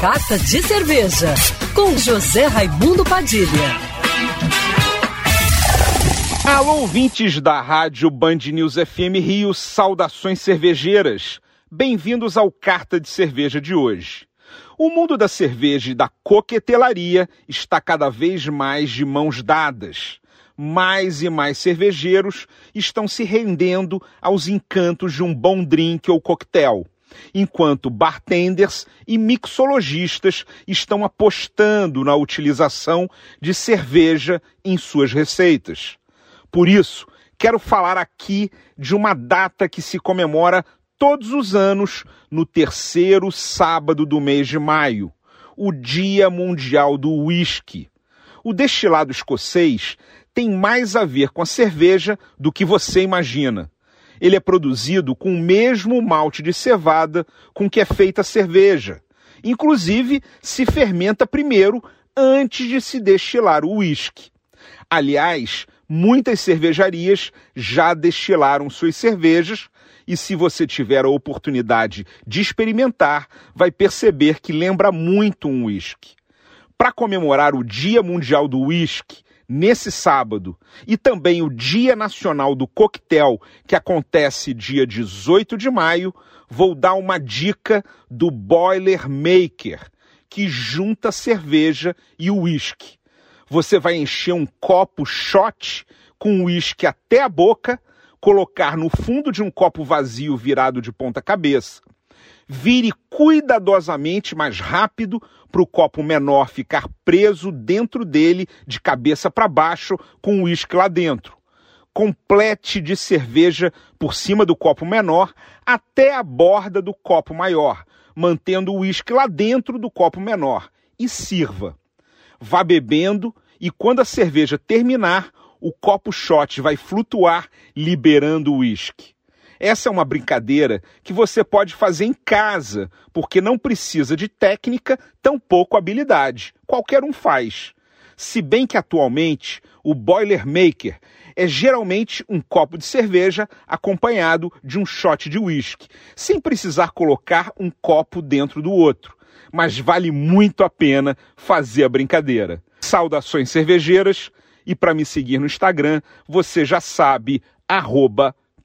Carta de Cerveja, com José Raimundo Padilha. Alô, ouvintes da rádio Band News FM Rio, saudações cervejeiras. Bem-vindos ao Carta de Cerveja de hoje. O mundo da cerveja e da coquetelaria está cada vez mais de mãos dadas. Mais e mais cervejeiros estão se rendendo aos encantos de um bom drink ou coquetel enquanto bartenders e mixologistas estão apostando na utilização de cerveja em suas receitas. Por isso, quero falar aqui de uma data que se comemora todos os anos no terceiro sábado do mês de maio, o Dia Mundial do Whisky. O destilado escocês tem mais a ver com a cerveja do que você imagina ele é produzido com o mesmo malte de cevada com que é feita a cerveja. Inclusive, se fermenta primeiro antes de se destilar o uísque. Aliás, muitas cervejarias já destilaram suas cervejas e se você tiver a oportunidade de experimentar, vai perceber que lembra muito um uísque. Para comemorar o Dia Mundial do Whisky, nesse sábado, e também o Dia Nacional do Coquetel, que acontece dia 18 de maio, vou dar uma dica do Boiler Maker, que junta cerveja e uísque. Você vai encher um copo shot com uísque até a boca, colocar no fundo de um copo vazio virado de ponta cabeça Vire cuidadosamente mais rápido para o copo menor ficar preso dentro dele de cabeça para baixo com o uísque lá dentro. Complete de cerveja por cima do copo menor até a borda do copo maior, mantendo o uísque lá dentro do copo menor e sirva. Vá bebendo e quando a cerveja terminar, o copo shot vai flutuar liberando o uísque. Essa é uma brincadeira que você pode fazer em casa, porque não precisa de técnica, tampouco habilidade. Qualquer um faz. Se bem que atualmente o Boilermaker é geralmente um copo de cerveja acompanhado de um shot de whisky, sem precisar colocar um copo dentro do outro. Mas vale muito a pena fazer a brincadeira. Saudações cervejeiras e para me seguir no Instagram, você já sabe, arroba